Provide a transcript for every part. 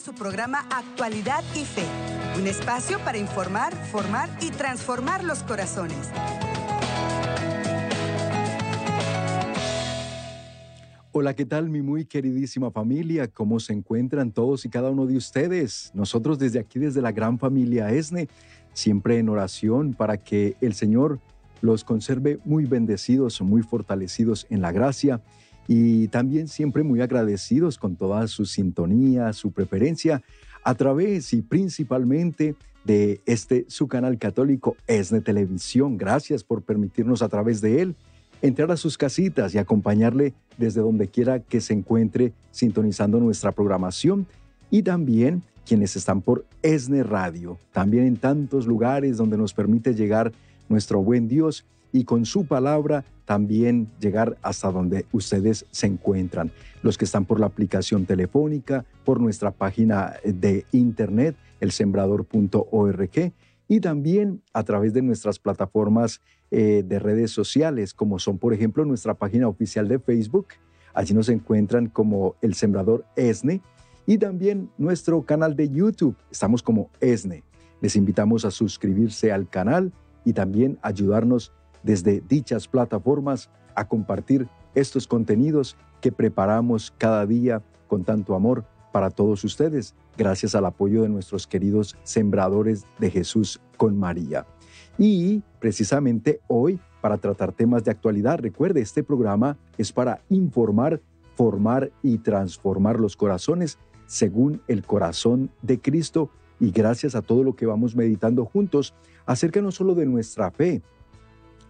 su programa Actualidad y Fe, un espacio para informar, formar y transformar los corazones. Hola, ¿qué tal mi muy queridísima familia? ¿Cómo se encuentran todos y cada uno de ustedes? Nosotros desde aquí, desde la gran familia ESNE, siempre en oración para que el Señor los conserve muy bendecidos, muy fortalecidos en la gracia y también siempre muy agradecidos con toda su sintonía, su preferencia a través y principalmente de este su canal católico ESNE Televisión. Gracias por permitirnos a través de él entrar a sus casitas y acompañarle desde donde quiera que se encuentre sintonizando nuestra programación y también quienes están por ESNE Radio, también en tantos lugares donde nos permite llegar nuestro buen Dios y con su palabra también llegar hasta donde ustedes se encuentran. Los que están por la aplicación telefónica, por nuestra página de internet, elsembrador.org, y también a través de nuestras plataformas eh, de redes sociales, como son, por ejemplo, nuestra página oficial de Facebook. Allí nos encuentran como El Sembrador ESNE y también nuestro canal de YouTube. Estamos como ESNE. Les invitamos a suscribirse al canal y también ayudarnos desde dichas plataformas a compartir estos contenidos que preparamos cada día con tanto amor para todos ustedes, gracias al apoyo de nuestros queridos sembradores de Jesús con María. Y precisamente hoy, para tratar temas de actualidad, recuerde, este programa es para informar, formar y transformar los corazones según el corazón de Cristo y gracias a todo lo que vamos meditando juntos acerca no solo de nuestra fe,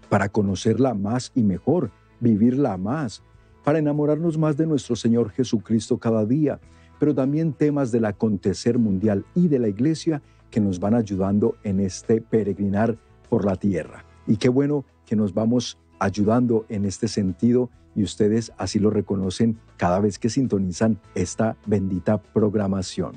para conocerla más y mejor, vivirla más, para enamorarnos más de nuestro Señor Jesucristo cada día, pero también temas del acontecer mundial y de la iglesia que nos van ayudando en este peregrinar por la tierra. Y qué bueno que nos vamos ayudando en este sentido y ustedes así lo reconocen cada vez que sintonizan esta bendita programación.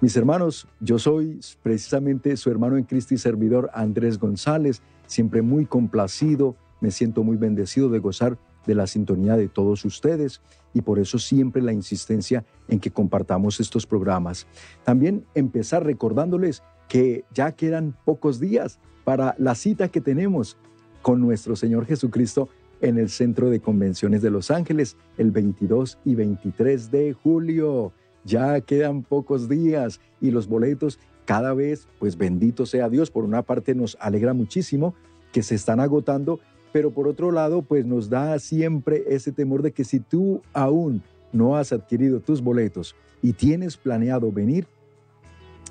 Mis hermanos, yo soy precisamente su hermano en Cristo y servidor Andrés González siempre muy complacido, me siento muy bendecido de gozar de la sintonía de todos ustedes y por eso siempre la insistencia en que compartamos estos programas. También empezar recordándoles que ya quedan pocos días para la cita que tenemos con nuestro Señor Jesucristo en el Centro de Convenciones de Los Ángeles el 22 y 23 de julio. Ya quedan pocos días y los boletos cada vez, pues bendito sea Dios, por una parte nos alegra muchísimo que se están agotando, pero por otro lado, pues nos da siempre ese temor de que si tú aún no has adquirido tus boletos y tienes planeado venir,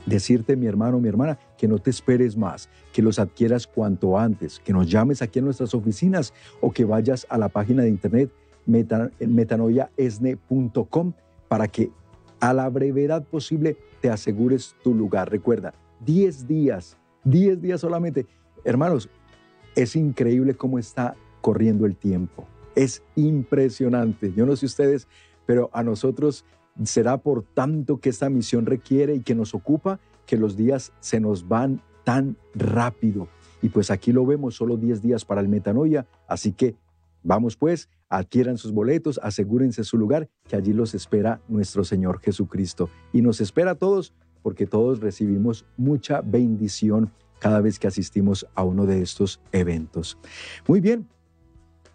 decirte mi hermano, mi hermana, que no te esperes más, que los adquieras cuanto antes, que nos llames aquí en nuestras oficinas o que vayas a la página de internet metanoyaesne.com para que a la brevedad posible te asegures tu lugar. Recuerda, 10 días, 10 días solamente. Hermanos, es increíble cómo está corriendo el tiempo. Es impresionante. Yo no sé ustedes, pero a nosotros será por tanto que esta misión requiere y que nos ocupa que los días se nos van tan rápido. Y pues aquí lo vemos, solo 10 días para el metanoia, así que Vamos pues, adquieran sus boletos, asegúrense su lugar, que allí los espera nuestro Señor Jesucristo. Y nos espera a todos, porque todos recibimos mucha bendición cada vez que asistimos a uno de estos eventos. Muy bien,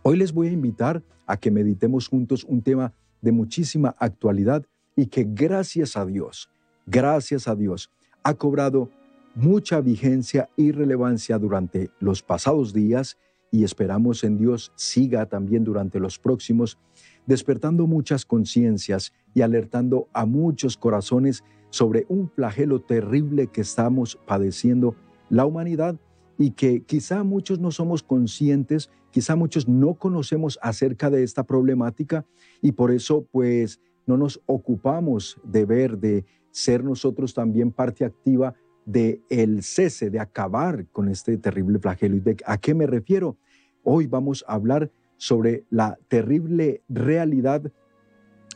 hoy les voy a invitar a que meditemos juntos un tema de muchísima actualidad y que gracias a Dios, gracias a Dios, ha cobrado mucha vigencia y relevancia durante los pasados días y esperamos en Dios siga también durante los próximos, despertando muchas conciencias y alertando a muchos corazones sobre un flagelo terrible que estamos padeciendo la humanidad y que quizá muchos no somos conscientes, quizá muchos no conocemos acerca de esta problemática y por eso pues no nos ocupamos de ver, de ser nosotros también parte activa de el cese, de acabar con este terrible flagelo. ¿Y de a qué me refiero? Hoy vamos a hablar sobre la terrible realidad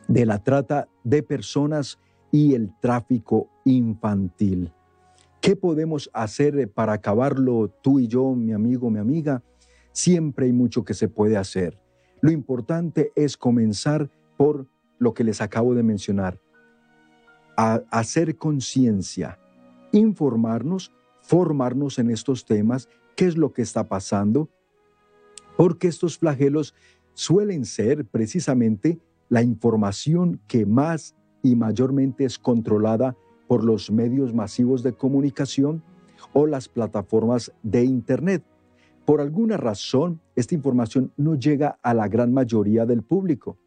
de la trata de personas y el tráfico infantil. ¿Qué podemos hacer para acabarlo tú y yo, mi amigo, mi amiga? Siempre hay mucho que se puede hacer. Lo importante es comenzar por lo que les acabo de mencionar. hacer conciencia, informarnos, formarnos en estos temas, qué es lo que está pasando, porque estos flagelos suelen ser precisamente la información que más y mayormente es controlada por los medios masivos de comunicación o las plataformas de Internet. Por alguna razón, esta información no llega a la gran mayoría del público.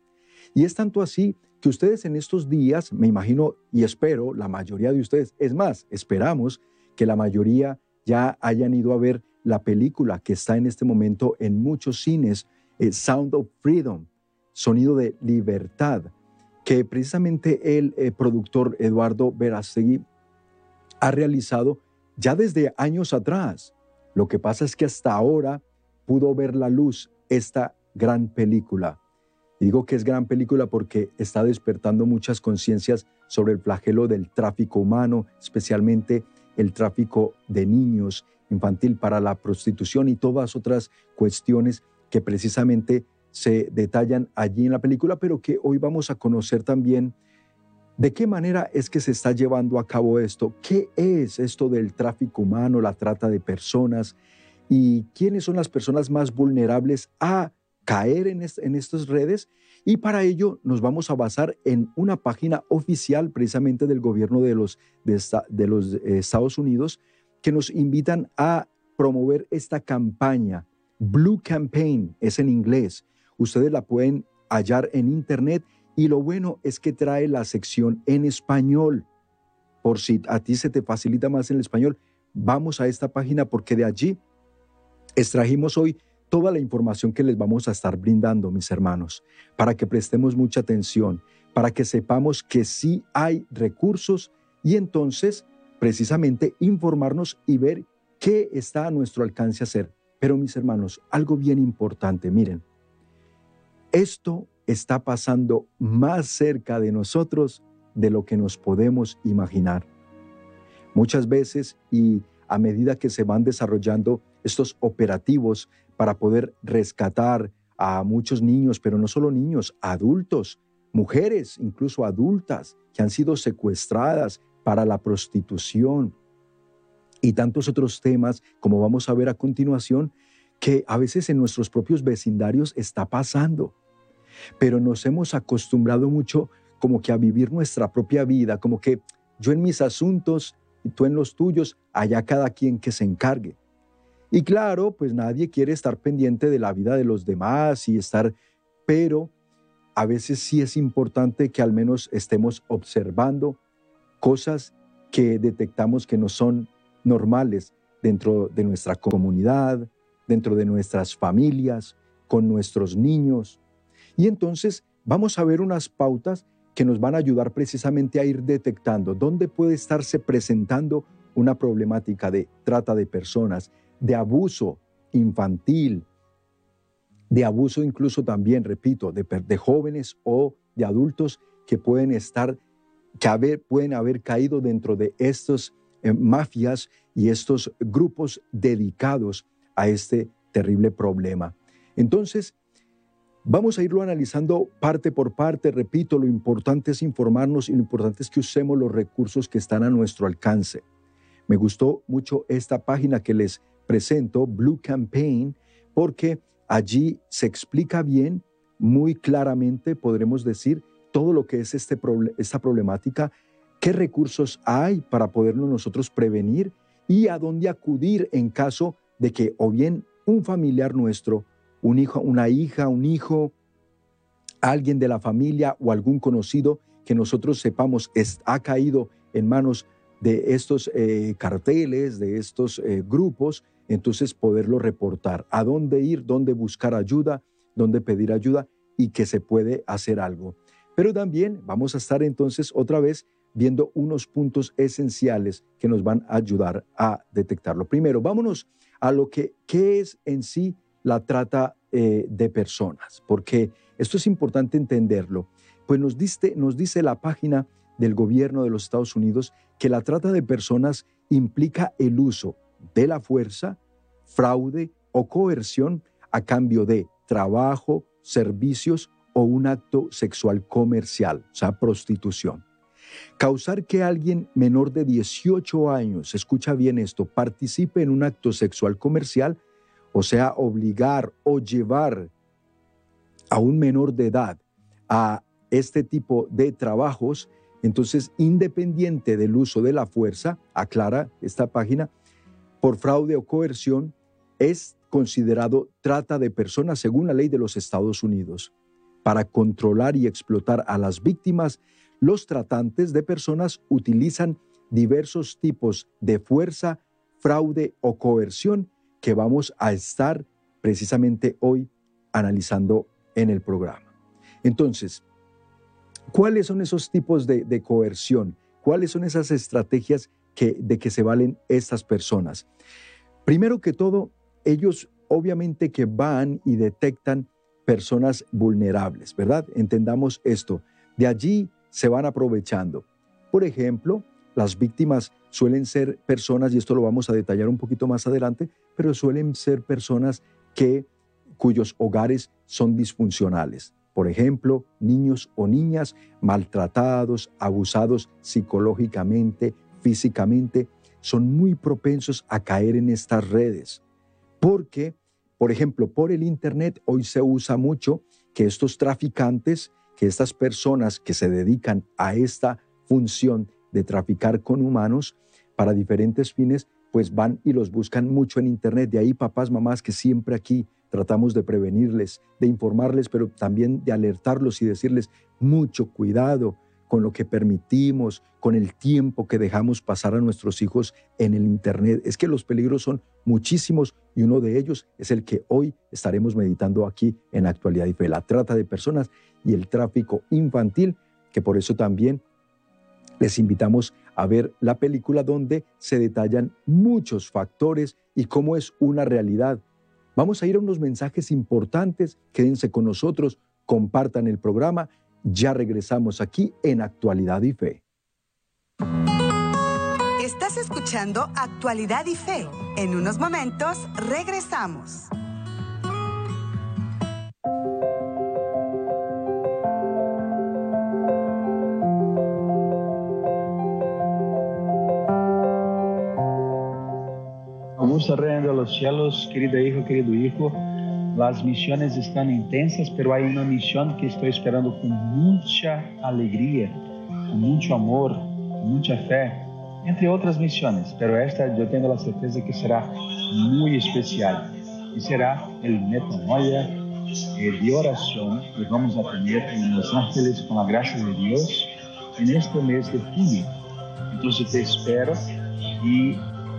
Y es tanto así que ustedes en estos días, me imagino y espero, la mayoría de ustedes, es más, esperamos que la mayoría ya hayan ido a ver la película que está en este momento en muchos cines, eh, Sound of Freedom, Sonido de Libertad, que precisamente el eh, productor Eduardo Verastegui ha realizado ya desde años atrás. Lo que pasa es que hasta ahora pudo ver la luz esta gran película. digo que es gran película porque está despertando muchas conciencias sobre el flagelo del tráfico humano, especialmente el tráfico de niños infantil para la prostitución y todas otras cuestiones que precisamente se detallan allí en la película, pero que hoy vamos a conocer también de qué manera es que se está llevando a cabo esto, qué es esto del tráfico humano, la trata de personas y quiénes son las personas más vulnerables a caer en, estas redes. Y para ello nos vamos a basar en una página oficial precisamente del gobierno de los, de los eh, Estados Unidos que nos invitan a promover esta campaña. Blue Campaign es en inglés. Ustedes la pueden hallar en internet y lo bueno es que trae la sección en español. Por si a ti se te facilita más el español, vamos a esta página porque de allí extrajimos hoy toda la información que les vamos a estar brindando, mis hermanos, para que prestemos mucha atención, para que sepamos que sí hay recursos y entonces precisamente informarnos y ver qué está a nuestro alcance hacer. Pero mis hermanos, algo bien importante, miren, esto está pasando más cerca de nosotros de lo que nos podemos imaginar. Muchas veces y a medida que se van desarrollando estos operativos para poder rescatar a muchos niños, pero no solo niños, adultos, mujeres, incluso adultas, que han sido secuestradas para la prostitución y tantos otros temas, como vamos a ver a continuación, que a veces en nuestros propios vecindarios está pasando. Pero nos hemos acostumbrado mucho como que a vivir nuestra propia vida, como que yo en mis asuntos y tú en los tuyos, allá cada quien que se encargue. Y claro, pues nadie quiere estar pendiente de la vida de los demás y estar, pero a veces sí es importante que al menos estemos observando cosas que detectamos que no son normales dentro de nuestra comunidad, dentro de nuestras familias, con nuestros niños. Y entonces vamos a ver unas pautas que nos van a ayudar precisamente a ir detectando dónde puede estarse presentando una problemática de trata de personas, de abuso infantil, de abuso incluso también, repito, de, de jóvenes o de adultos que pueden estar que pueden haber caído dentro de estas eh, mafias y estos grupos dedicados a este terrible problema. Entonces, vamos a irlo analizando parte por parte. Repito, lo importante es informarnos y lo importante es que usemos los recursos que están a nuestro alcance. Me gustó mucho esta página que les presento, Blue Campaign, porque allí se explica bien, muy claramente, podremos decir, todo lo que es este, esta problemática, qué recursos hay para podernos nosotros prevenir y a dónde acudir en caso de que o bien un familiar nuestro, un hijo, una hija, un hijo, alguien de la familia o algún conocido que nosotros sepamos ha caído en manos de estos eh, carteles, de estos eh, grupos, entonces poderlo reportar. ¿A dónde ir? ¿Dónde buscar ayuda? ¿Dónde pedir ayuda? Y que se puede hacer algo. Pero también vamos a estar entonces otra vez viendo unos puntos esenciales que nos van a ayudar a detectarlo. Primero, vámonos a lo que ¿qué es en sí la trata eh, de personas, porque esto es importante entenderlo. Pues nos, nos dice la página del gobierno de los Estados Unidos que la trata de personas implica el uso de la fuerza, fraude o coerción a cambio de trabajo, servicios o un acto sexual comercial, o sea, prostitución. Causar que alguien menor de 18 años, escucha bien esto, participe en un acto sexual comercial, o sea, obligar o llevar a un menor de edad a este tipo de trabajos, entonces, independiente del uso de la fuerza, aclara esta página, por fraude o coerción, es considerado trata de personas según la ley de los Estados Unidos. Para controlar y explotar a las víctimas, los tratantes de personas utilizan diversos tipos de fuerza, fraude o coerción que vamos a estar precisamente hoy analizando en el programa. Entonces, ¿cuáles son esos tipos de, coerción? ¿Cuáles son esas estrategias de que se valen estas personas? Primero que todo, ellos obviamente que van y detectan personas vulnerables, ¿verdad? Entendamos esto. De allí se van aprovechando. Por ejemplo, las víctimas suelen ser personas, y esto lo vamos a detallar un poquito más adelante, pero suelen ser personas que, cuyos hogares son disfuncionales. Por ejemplo, niños o niñas maltratados, abusados psicológicamente, físicamente, son muy propensos a caer en estas redes. Porque, por ejemplo, por el Internet hoy se usa mucho que estos traficantes que estas personas que se dedican a esta función de traficar con humanos para diferentes fines, pues van y los buscan mucho en Internet. De ahí papás, mamás, que siempre aquí tratamos de prevenirles, de informarles, pero también de alertarlos y decirles mucho cuidado con lo que permitimos, con el tiempo que dejamos pasar a nuestros hijos en el Internet. Es que los peligros son muchísimos y uno de ellos es el que hoy estaremos meditando aquí en Actualidad y Fe, la trata de personas y el tráfico infantil, que por eso también les invitamos a ver la película donde se detallan muchos factores y cómo es una realidad. Vamos a ir a unos mensajes importantes, quédense con nosotros, compartan el programa, ya regresamos aquí en Actualidad y Fe. Estás escuchando Actualidad y Fe. En unos momentos regresamos. Rey los cielos, querido hijo, querido hijo. Las misiones están intensas, pero hay una misión que estoy esperando con mucha alegría, con mucho amor, con mucha fe, entre otras misiones. Pero esta yo tengo la certeza que será muy especial y será el metanoia de oración que vamos a tener en Los Ángeles con la gracia de Dios en este mes de junio. Entonces te espero y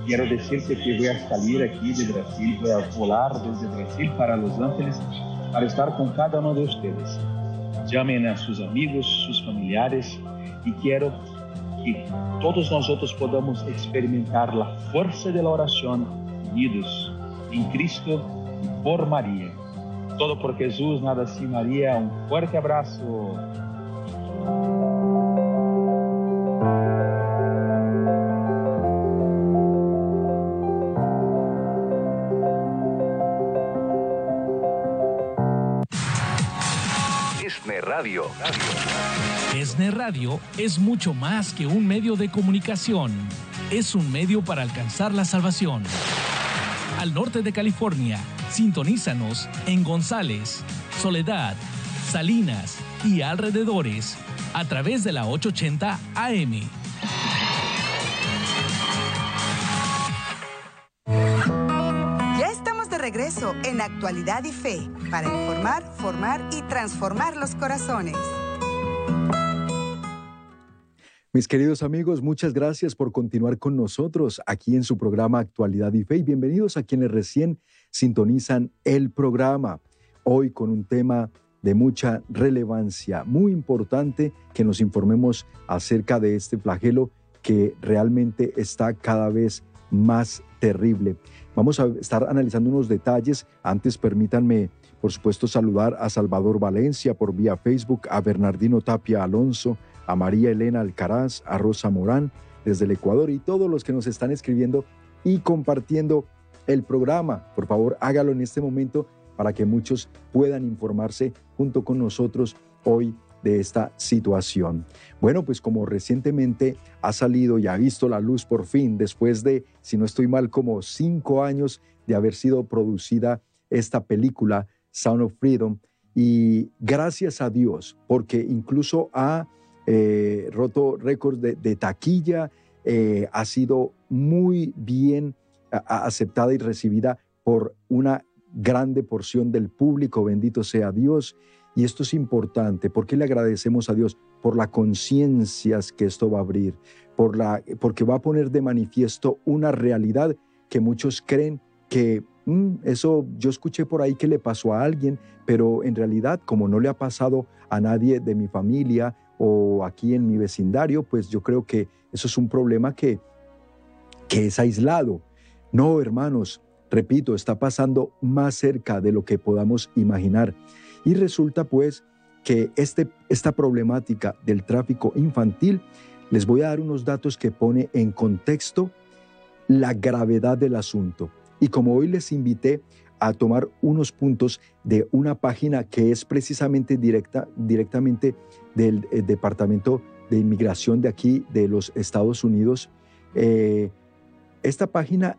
Quiero decirte que voy a salir aquí de Brasil, voy a volar desde Brasil para Los Ángeles para estar con cada uno de ustedes. Llamen a sus amigos, sus familiares y quiero que todos nosotros podamos experimentar la fuerza de la oración unidos en Cristo y por María. Todo por Jesús, nada sin María. Un fuerte abrazo. Radio. ESNE Radio es mucho más que un medio de comunicación. Es un medio para alcanzar la salvación. Al norte de California, sintonízanos en González, Soledad, Salinas y alrededores a través de la 880 AM en Actualidad y Fe para informar, formar y transformar los corazones. Mis queridos amigos, muchas gracias por continuar con nosotros aquí en su programa Actualidad y Fe y bienvenidos a quienes recién sintonizan el programa. Hoy con un tema de mucha relevancia, muy importante que nos informemos acerca de este flagelo que realmente está cada vez más terrible. Vamos a estar analizando unos detalles. Antes permítanme, por supuesto, saludar a Salvador Valencia por vía Facebook, a Bernardino Tapia Alonso, a María Elena Alcaraz, a Rosa Morán desde el Ecuador y todos los que nos están escribiendo y compartiendo el programa. Por favor, hágalo en este momento para que muchos puedan informarse junto con nosotros hoy de esta situación. Bueno, pues como recientemente ha salido y ha visto la luz por fin, después de, si no estoy mal, como cinco años de haber sido producida esta película, Sound of Freedom, y gracias a Dios, porque incluso ha eh, roto récords de, taquilla, eh, ha sido muy bien aceptada y recibida por una grande porción del público, bendito sea Dios. Y esto es importante, porque le agradecemos a Dios por la conciencia que esto va a abrir, por la, porque va a poner de manifiesto una realidad que muchos creen que mm, eso yo escuché por ahí que le pasó a alguien, pero en realidad como no le ha pasado a nadie de mi familia o aquí en mi vecindario, pues yo creo que eso es un problema que, que es aislado. No, hermanos, repito, está pasando más cerca de lo que podamos imaginar. Y resulta pues que este, esta problemática del tráfico infantil, les voy a dar unos datos que pone en contexto la gravedad del asunto. Y como hoy les invité a tomar unos puntos de una página que es precisamente directa, directamente del eh, Departamento de Inmigración de aquí de los Estados Unidos, eh, esta página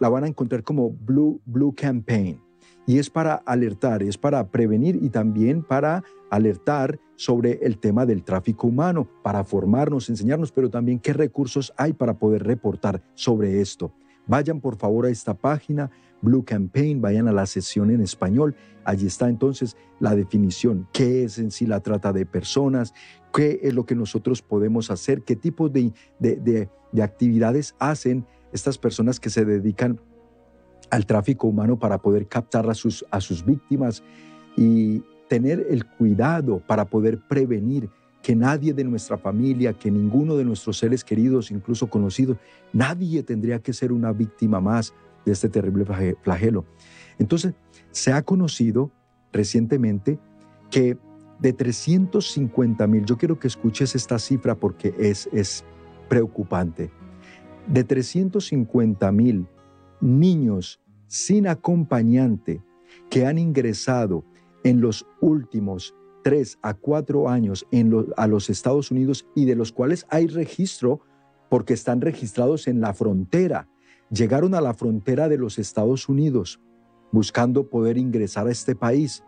la, van a encontrar como Blue, Blue Campaign y es para alertar, es para prevenir y también para alertar sobre el tema del tráfico humano, para formarnos, enseñarnos, pero también qué recursos hay para poder reportar sobre esto. Vayan por favor a esta página, Blue Campaign, vayan a la sesión en español. Allí está entonces la definición, qué es en sí la trata de personas, qué es lo que nosotros podemos hacer, qué tipo de, de, de actividades hacen estas personas que se dedican al tráfico humano para poder captar a sus, a sus víctimas y tener el cuidado para poder prevenir que nadie de nuestra familia, que ninguno de nuestros seres queridos, incluso conocidos, nadie tendría que ser una víctima más de este terrible flagelo. Entonces, se ha conocido recientemente que de 350 mil, yo quiero que escuches esta cifra porque es, es preocupante, de 350 mil niños sin acompañante que han ingresado en los últimos tres a cuatro años a los Estados Unidos y de los cuales hay registro porque están registrados en la frontera. Llegaron a la frontera de los Estados Unidos buscando poder ingresar a este país,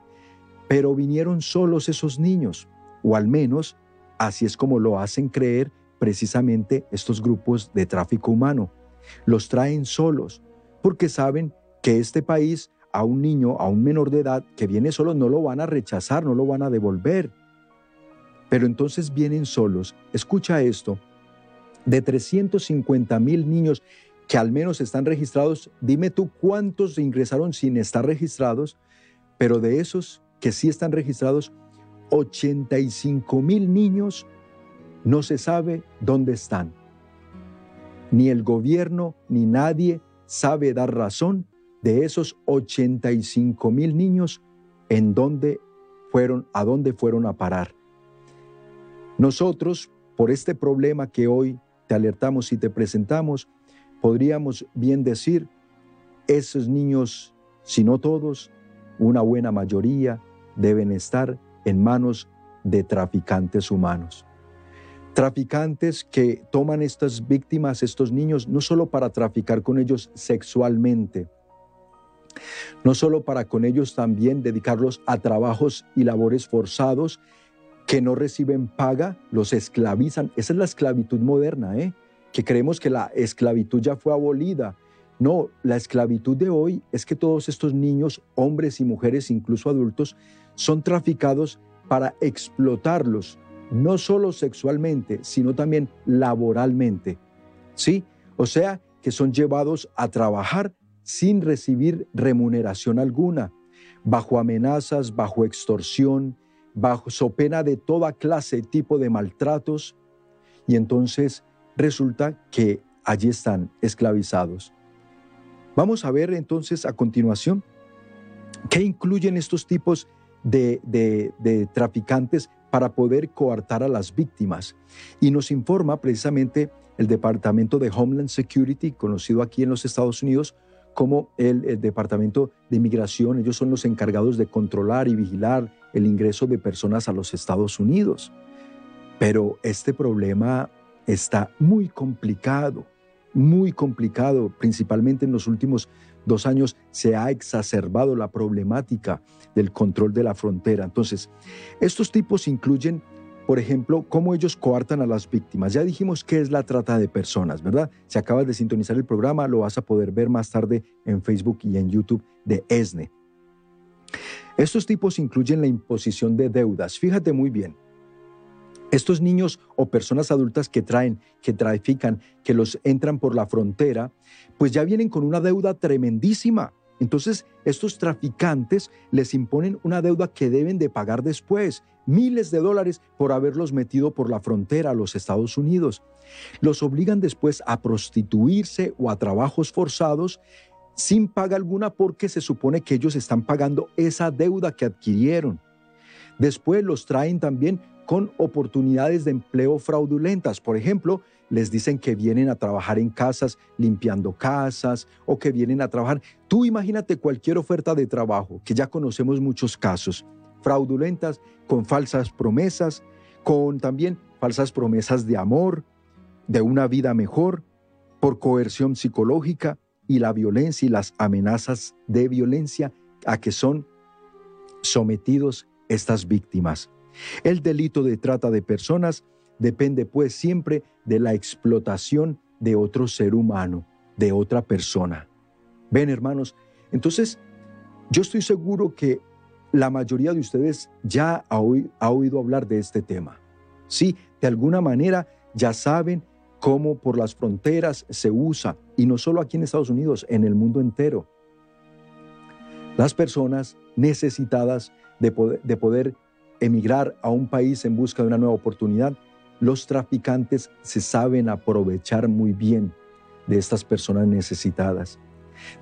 pero vinieron solos esos niños, o al menos así es como lo hacen creer precisamente estos grupos de tráfico humano. Los traen solos porque saben que este país a un niño, a un menor de edad que viene solo, no lo van a rechazar, no lo van a devolver. Pero entonces vienen solos. Escucha esto. De 350 mil niños que al menos están registrados, dime tú cuántos ingresaron sin estar registrados, pero de esos que sí están registrados, 85 mil niños no se sabe dónde están. Ni el gobierno ni nadie sabe dar razón de esos 85 mil niños en dónde fueron, a dónde fueron a parar. Nosotros, por este problema que hoy te alertamos y te presentamos, podríamos bien decir, esos niños, si no todos, una buena mayoría, deben estar en manos de traficantes humanos traficantes que toman estas víctimas, estos niños, no solo para traficar con ellos sexualmente, no solo para con ellos también dedicarlos a trabajos y labores forzados que no reciben paga, los esclavizan. Esa es la esclavitud moderna, ¿eh? que creemos que la esclavitud ya fue abolida. No, la esclavitud de hoy es que todos estos niños, hombres y mujeres, incluso adultos, son traficados para explotarlos, no solo sexualmente, sino también laboralmente. ¿Sí? O sea, que son llevados a trabajar sin recibir remuneración alguna, bajo amenazas, bajo extorsión, bajo pena de toda clase, tipo de maltratos, y entonces resulta que allí están esclavizados. Vamos a ver entonces a continuación qué incluyen estos tipos de, de traficantes para poder coartar a las víctimas. Y nos informa precisamente el Departamento de Homeland Security, conocido aquí en los Estados Unidos como el, Departamento de Inmigración. Ellos son los encargados de controlar y vigilar el ingreso de personas a los Estados Unidos. Pero este problema está muy complicado, muy complicado, principalmente en los últimos dos años se ha exacerbado la problemática del control de la frontera. Entonces, estos tipos incluyen, por ejemplo, cómo ellos coartan a las víctimas. Ya dijimos qué es la trata de personas, ¿verdad? Si acabas de sintonizar el programa, lo vas a poder ver más tarde en Facebook y en YouTube de ESNE. Estos tipos incluyen la imposición de deudas. Fíjate muy bien. Estos niños o personas adultas que traen, que trafican, que los entran por la frontera, pues ya vienen con una deuda tremendísima. Entonces, estos traficantes les imponen una deuda que deben de pagar después, miles de dólares por haberlos metido por la frontera a los Estados Unidos. Los obligan después a prostituirse o a trabajos forzados sin paga alguna porque se supone que ellos están pagando esa deuda que adquirieron. Después los traen también con oportunidades de empleo fraudulentas. Por ejemplo, les dicen que vienen a trabajar en casas limpiando casas o que vienen a trabajar. Tú imagínate cualquier oferta de trabajo, que ya conocemos muchos casos, fraudulentas, con falsas promesas, con también falsas promesas de amor, de una vida mejor, por coerción psicológica y la violencia y las amenazas de violencia a que son sometidos estas víctimas. El delito de trata de personas depende pues siempre de la explotación de otro ser humano, de otra persona. Ven hermanos, entonces yo estoy seguro que la mayoría de ustedes ya ha, oído hablar de este tema. Sí, de alguna manera ya saben cómo por las fronteras se usa, y no solo aquí en Estados Unidos, en el mundo entero. Las personas necesitadas de poder, de poder emigrar a un país en busca de una nueva oportunidad, los traficantes se saben aprovechar muy bien de estas personas necesitadas,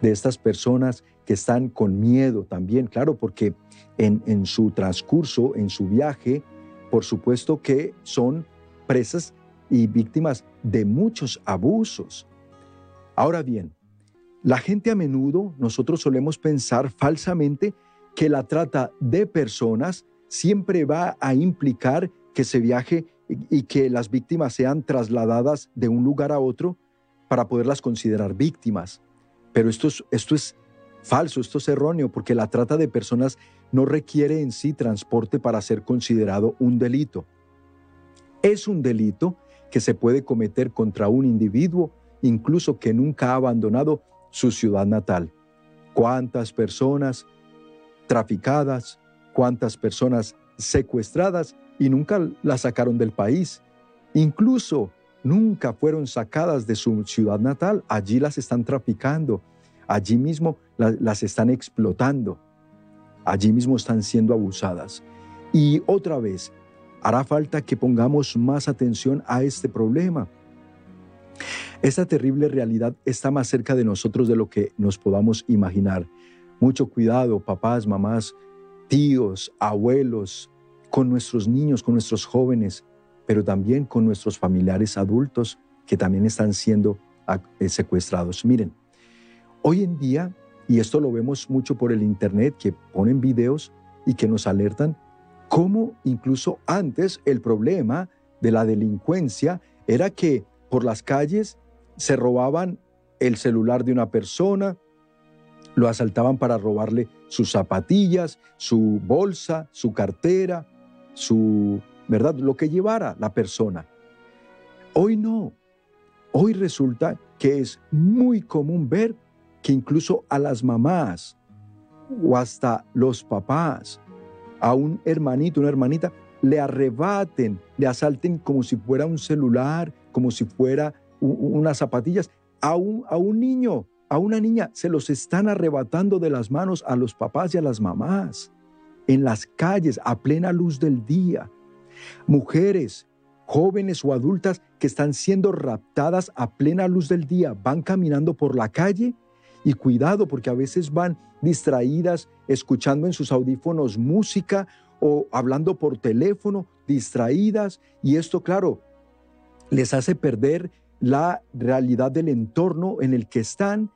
de estas personas que están con miedo también, claro, porque en, en su transcurso, en su viaje, por supuesto que son presas y víctimas de muchos abusos. Ahora bien, la gente a menudo, nosotros solemos pensar falsamente que la trata de personas siempre va a implicar que se viaje y que las víctimas sean trasladadas de un lugar a otro para poderlas considerar víctimas. Pero esto es, esto es falso, esto es erróneo, porque la trata de personas no requiere en sí transporte para ser considerado un delito. Es un delito que se puede cometer contra un individuo, incluso que nunca ha abandonado su ciudad natal. ¿Cuántas personas traficadas, cuántas personas secuestradas y nunca las sacaron del país. Incluso nunca fueron sacadas de su ciudad natal. Allí las están traficando. Allí mismo las están explotando. Allí mismo están siendo abusadas. Y otra vez, hará falta que pongamos más atención a este problema. Esta terrible realidad está más cerca de nosotros de lo que nos podamos imaginar. Mucho cuidado, papás, mamás, tíos, abuelos, con nuestros niños, con nuestros jóvenes, pero también con nuestros familiares adultos que también están siendo ah, eh, secuestrados. Miren, hoy en día, y esto lo vemos mucho por el Internet, que ponen videos y que nos alertan, cómo incluso antes el problema de la delincuencia era que por las calles se robaban el celular de una persona, lo asaltaban para robarle sus zapatillas, su bolsa, su cartera, su, ¿verdad? Lo que llevara la persona. Hoy no. Hoy resulta que es muy común ver que incluso a las mamás o hasta los papás, a un hermanito, una hermanita, le arrebaten, le asalten como si fuera un celular, como si fuera unas zapatillas, a un, a un niño a una niña se los están arrebatando de las manos a los papás y a las mamás, en las calles, a plena luz del día. Mujeres, jóvenes o adultas que están siendo raptadas a plena luz del día, van caminando por la calle y cuidado porque a veces van distraídas escuchando en sus audífonos música o hablando por teléfono, distraídas y esto claro les hace perder la realidad del entorno en el que están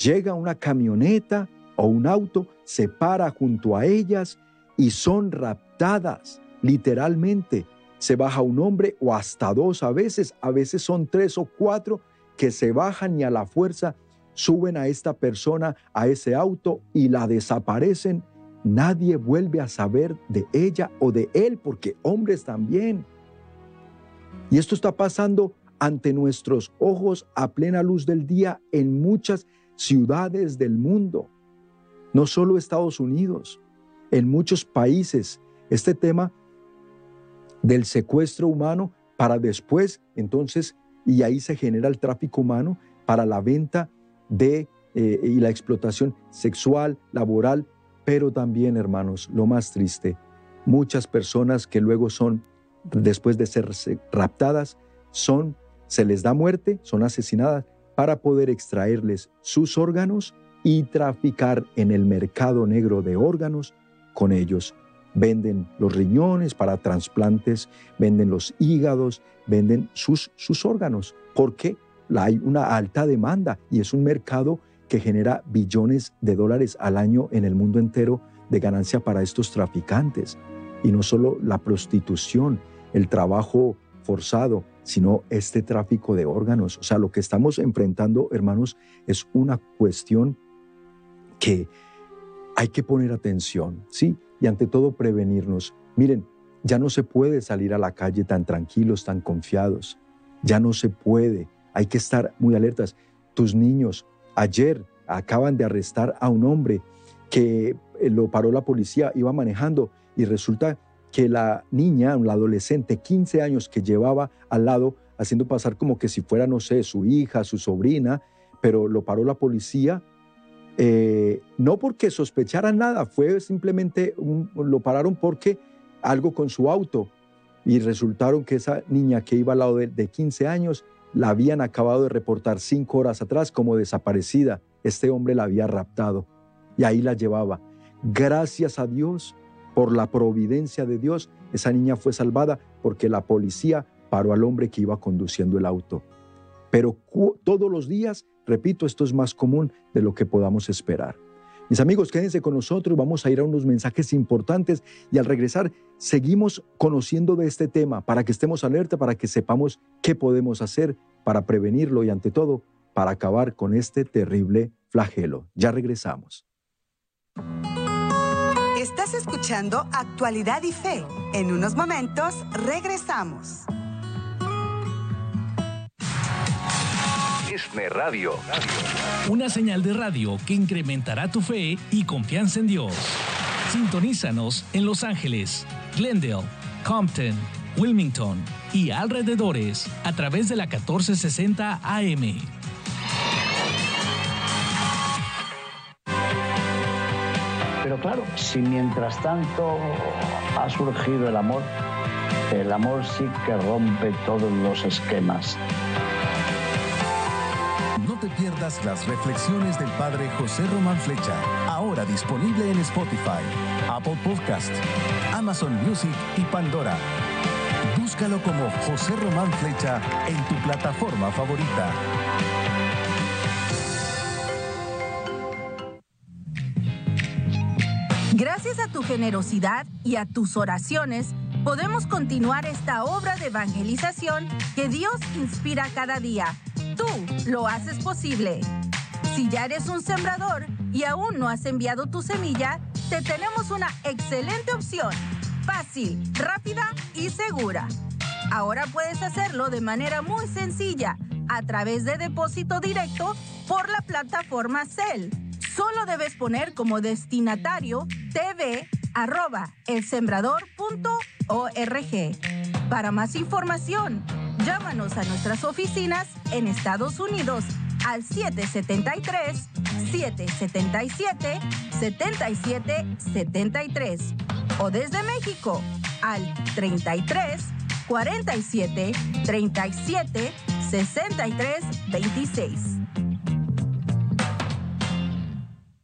Llega una camioneta o un auto, se para junto a ellas y son raptadas, literalmente. Se baja un hombre o hasta dos a veces, a veces son tres o cuatro que se bajan y a la fuerza suben a esta persona a ese auto y la desaparecen. Nadie vuelve a saber de ella o de él, porque hombres también. Y esto está pasando ante nuestros ojos a plena luz del día en muchas ciudades del mundo, no solo Estados Unidos, en muchos países. Este tema del secuestro humano para después, entonces, y ahí se genera el tráfico humano para la venta de eh, y la explotación sexual, laboral, pero también, hermanos, lo más triste, muchas personas que luego son, después de ser raptadas, son se les da muerte, son asesinadas para poder extraerles sus órganos y traficar en el mercado negro de órganos con ellos. Venden los riñones para trasplantes, venden los hígados, venden sus, sus órganos, porque hay una alta demanda y es un mercado que genera billones de dólares al año en el mundo entero de ganancia para estos traficantes. Y no solo la prostitución, el trabajo forzado, sino este tráfico de órganos. O sea, lo que estamos enfrentando, hermanos, es una cuestión que hay que poner atención, ¿sí? Y ante todo prevenirnos. Miren, ya no se puede salir a la calle tan tranquilos, tan confiados. Ya no se puede. Hay que estar muy alertas. Tus niños, ayer acaban de arrestar a un hombre que eh, lo paró la policía, iba manejando y resulta que la niña, la adolescente, 15 años que llevaba al lado, haciendo pasar como que si fuera, no sé, su hija, su sobrina, pero lo paró la policía, eh, no porque sospechara nada, fue simplemente, lo pararon porque algo con su auto y resultaron que esa niña que iba al lado de, de 15 años la habían acabado de reportar cinco horas atrás como desaparecida. Este hombre la había raptado y ahí la llevaba. Gracias a Dios, por la providencia de Dios, esa niña fue salvada porque la policía paró al hombre que iba conduciendo el auto. Pero todos los días, repito, esto es más común de lo que podamos esperar. Mis amigos, quédense con nosotros, vamos a ir a unos mensajes importantes y al regresar seguimos conociendo de este tema para que estemos alerta, para que sepamos qué podemos hacer para prevenirlo y ante todo para acabar con este terrible flagelo. Ya regresamos. Estás escuchando Actualidad y Fe. En unos momentos regresamos. Disney Radio. Una señal de radio que incrementará tu fe y confianza en Dios. Sintonízanos en Los Ángeles, Glendale, Compton, Wilmington y alrededores a través de la 1460 AM. Pero claro, si mientras tanto ha surgido el amor, el amor sí que rompe todos los esquemas. No te pierdas las reflexiones del Padre José Román Flecha, ahora disponible en Spotify, Apple Podcast, Amazon Music y Pandora. Búscalo como José Román Flecha en tu plataforma favorita. Gracias a tu generosidad y a tus oraciones, podemos continuar esta obra de evangelización que Dios inspira cada día. Tú lo haces posible. Si ya eres un sembrador y aún no has enviado tu semilla, te tenemos una excelente opción. Fácil, rápida y segura. Ahora puedes hacerlo de manera muy sencilla a través de depósito directo por la plataforma Cell Solo debes poner como destinatario tv arroba Para más información, llámanos a nuestras oficinas en Estados Unidos al 773-777-7773 o desde México al 33 47 37 63 26.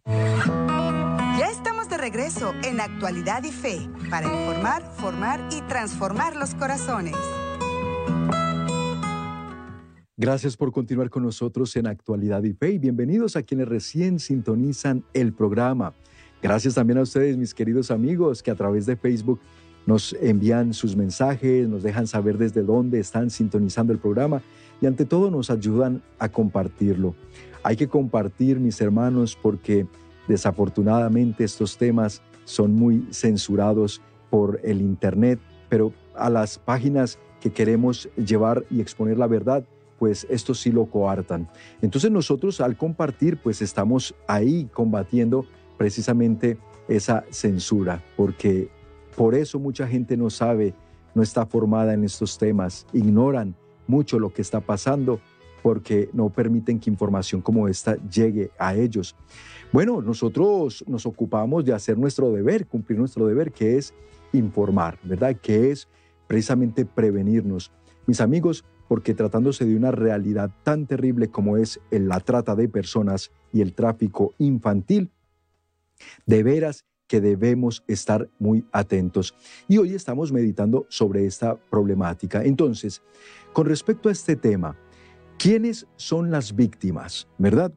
Ya estamos de regreso en Actualidad y Fe para informar, formar y transformar los corazones. Gracias por continuar con nosotros en Actualidad y Fe y bienvenidos a quienes recién sintonizan el programa. Gracias también a ustedes, mis queridos amigos, que a través de Facebook nos envían sus mensajes, nos dejan saber desde dónde están sintonizando el programa y ante todo nos ayudan a compartirlo. Hay que compartir, mis hermanos, porque desafortunadamente estos temas son muy censurados por el Internet, pero a las páginas que queremos llevar y exponer la verdad, pues esto sí lo coartan. Entonces nosotros al compartir, pues estamos ahí combatiendo precisamente esa censura, porque por eso mucha gente no sabe, no está formada en estos temas, ignoran mucho lo que está pasando porque no permiten que información como esta llegue a ellos. Bueno, nosotros nos ocupamos de hacer nuestro deber, cumplir nuestro deber, que es informar, ¿verdad? Que es precisamente prevenirnos. Mis amigos, porque tratándose de una realidad tan terrible como es la trata de personas y el tráfico infantil, de veras que debemos estar muy atentos. Y hoy estamos meditando sobre esta problemática. Entonces, con respecto a este tema, ¿quiénes son las víctimas? ¿Verdad?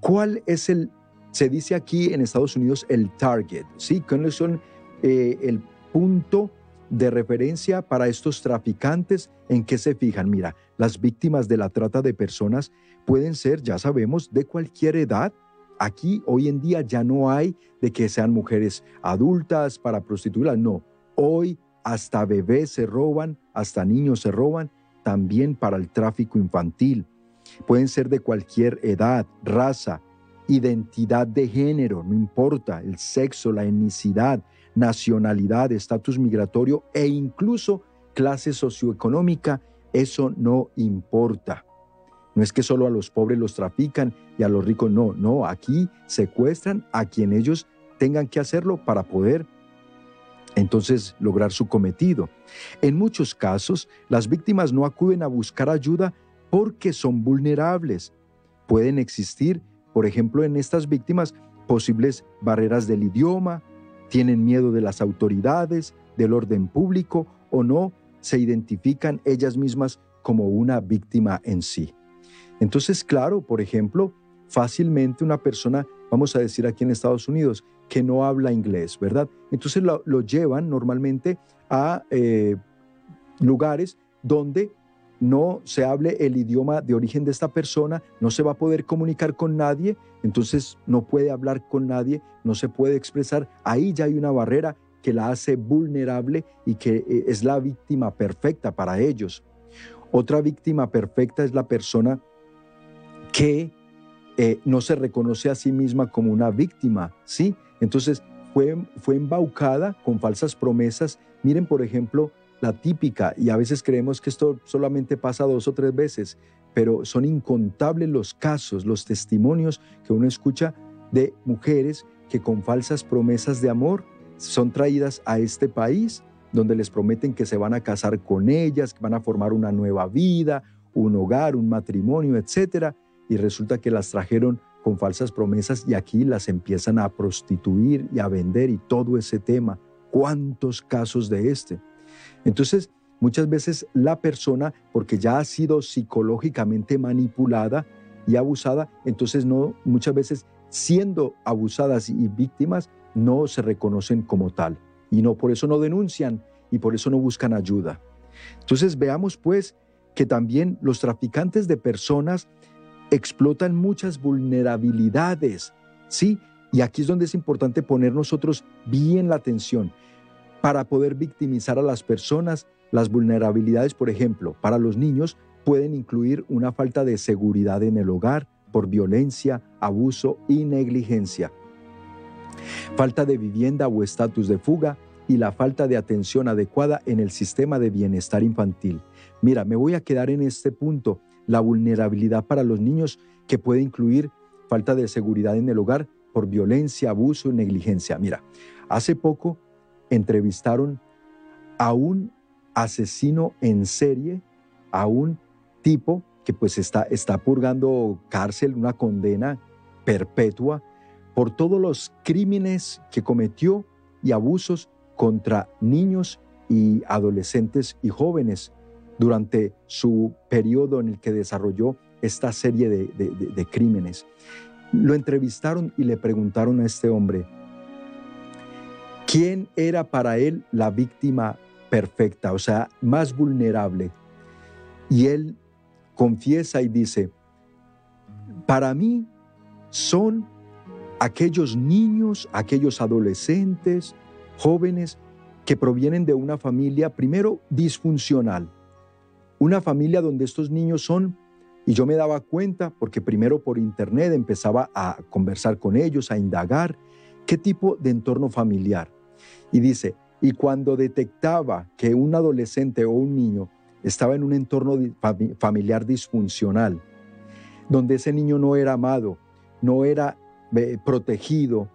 ¿Cuál es el, se dice aquí en Estados Unidos, el target? ¿Sí? ¿Cuáles son eh, el punto de referencia para estos traficantes? ¿En qué se fijan? Mira, las víctimas de la trata de personas pueden ser, ya sabemos, de cualquier edad, Aquí hoy en día ya no hay de que sean mujeres adultas para prostituirlas, no. Hoy hasta bebés se roban, hasta niños se roban, también para el tráfico infantil. Pueden ser de cualquier edad, raza, identidad de género, no importa, el sexo, la etnicidad, nacionalidad, estatus migratorio e incluso clase socioeconómica, eso no importa. No es que solo a los pobres los trafican y a los ricos no, no, aquí secuestran a quien ellos tengan que hacerlo para poder entonces lograr su cometido. En muchos casos, las víctimas no acuden a buscar ayuda porque son vulnerables. Pueden existir, por ejemplo, en estas víctimas posibles barreras del idioma, tienen miedo de las autoridades, del orden público o no se identifican ellas mismas como una víctima en sí. Entonces, claro, por ejemplo, fácilmente una persona, vamos a decir aquí en Estados Unidos, que no habla inglés, ¿verdad? Entonces lo, llevan normalmente a eh, lugares donde no se hable el idioma de origen de esta persona, no se va a poder comunicar con nadie, entonces no puede hablar con nadie, no se puede expresar. Ahí ya hay una barrera que la hace vulnerable y que eh, es la víctima perfecta para ellos. Otra víctima perfecta es la persona que eh, no se reconoce a sí misma como una víctima, ¿sí? Entonces fue, fue embaucada con falsas promesas. Miren, por ejemplo, la típica, y a veces creemos que esto solamente pasa dos o tres veces, pero son incontables los casos, los testimonios que uno escucha de mujeres que con falsas promesas de amor son traídas a este país, donde les prometen que se van a casar con ellas, que van a formar una nueva vida, un hogar, un matrimonio, etcétera y resulta que las trajeron con falsas promesas y aquí las empiezan a prostituir y a vender y todo ese tema. ¿Cuántos casos de este? Entonces, muchas veces la persona, porque ya ha sido psicológicamente manipulada y abusada, entonces no, muchas veces siendo abusadas y víctimas, no se reconocen como tal. Y no, por eso no denuncian y por eso no buscan ayuda. Entonces veamos pues que también los traficantes de personas explotan muchas vulnerabilidades, ¿sí? Y aquí es donde es importante poner nosotros bien la atención para poder victimizar a las personas. Las vulnerabilidades, por ejemplo, para los niños pueden incluir una falta de seguridad en el hogar por violencia, abuso y negligencia, falta de vivienda o estatus de fuga y la falta de atención adecuada en el sistema de bienestar infantil. Mira, me voy a quedar en este punto la vulnerabilidad para los niños que puede incluir falta de seguridad en el hogar por violencia, abuso y negligencia. Mira, hace poco entrevistaron a un asesino en serie, a un tipo que pues está, está purgando cárcel, una condena perpetua por todos los crímenes que cometió y abusos contra niños y adolescentes y jóvenes durante su periodo en el que desarrolló esta serie de, crímenes. Lo entrevistaron y le preguntaron a este hombre, ¿Quién era para él la víctima perfecta, o sea, más vulnerable? Y él confiesa y dice, para mí son aquellos niños, aquellos adolescentes, jóvenes que provienen de una familia, primero, disfuncional. Una familia donde estos niños son, y yo me daba cuenta, porque primero por internet empezaba a conversar con ellos, a indagar qué tipo de entorno familiar. Y dice, y cuando detectaba que un adolescente o un niño estaba en un entorno familiar disfuncional, donde ese niño no era amado, no era eh, protegido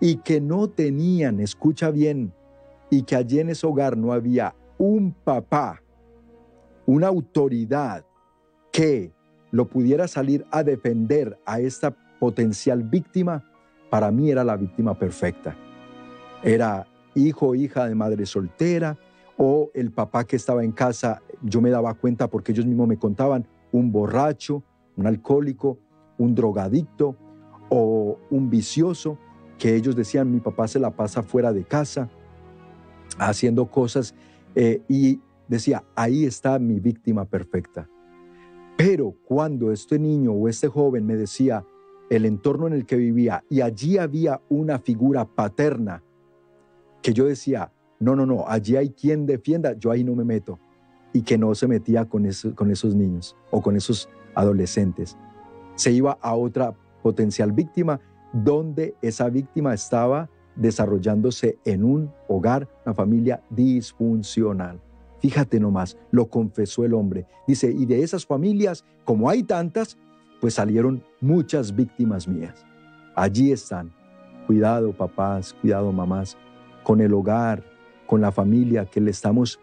y que no tenían, escucha bien, y que allí en ese hogar no había un papá, una autoridad que lo pudiera salir a defender a esta potencial víctima, para mí era la víctima perfecta. Era hijo o hija de madre soltera o el papá que estaba en casa, yo me daba cuenta porque ellos mismos me contaban, un borracho, un alcohólico, un drogadicto o un vicioso, que ellos decían, mi papá se la pasa fuera de casa haciendo cosas eh, y decía, ahí está mi víctima perfecta. Pero cuando este niño o este joven me decía el entorno en el que vivía y allí había una figura paterna, que yo decía, no, no, no, allí hay quien defienda, yo ahí no me meto. Y que no se metía con, con esos niños o con esos adolescentes. Se iba a otra potencial víctima donde esa víctima estaba desarrollándose en un hogar, una familia disfuncional. Fíjate nomás, lo confesó el hombre. Dice, y de esas familias, como hay tantas, pues salieron muchas víctimas mías. Allí están. Cuidado papás, cuidado mamás, con el hogar, con la familia que le estamos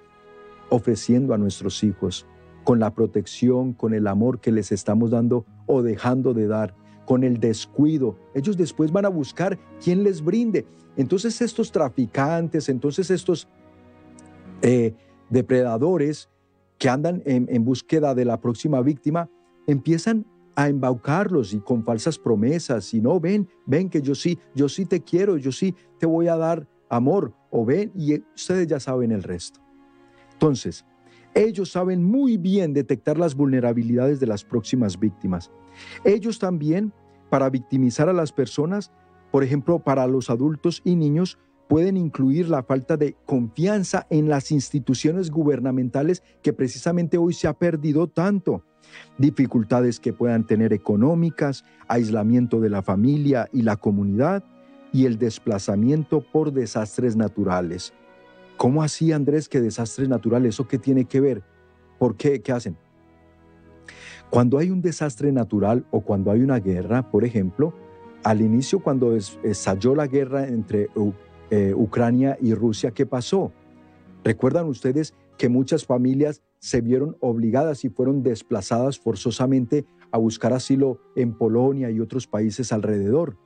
ofreciendo a nuestros hijos, con la protección, con el amor que les estamos dando o dejando de dar, con el descuido. Ellos después van a buscar quien les brinde. Entonces estos traficantes, entonces estos eh, depredadores que andan en, en búsqueda de la próxima víctima, empiezan a embaucarlos y con falsas promesas y no ven, ven que yo sí, yo sí te quiero, yo sí te voy a dar amor o ven y ustedes ya saben el resto. Entonces, ellos saben muy bien detectar las vulnerabilidades de las próximas víctimas. Ellos también, para victimizar a las personas, por ejemplo, para los adultos y niños, pueden incluir la falta de confianza en las instituciones gubernamentales que precisamente hoy se ha perdido tanto. Dificultades que puedan tener económicas, aislamiento de la familia y la comunidad y el desplazamiento por desastres naturales. ¿Cómo así, Andrés, que desastres naturales? ¿Eso qué tiene que ver? ¿Por qué? ¿Qué hacen? Cuando hay un desastre natural o cuando hay una guerra, por ejemplo, al inicio cuando estalló la guerra entre eh, Ucrania y Rusia, ¿qué pasó? ¿Recuerdan ustedes que muchas familias se vieron obligadas y fueron desplazadas forzosamente a buscar asilo en Polonia y otros países alrededor?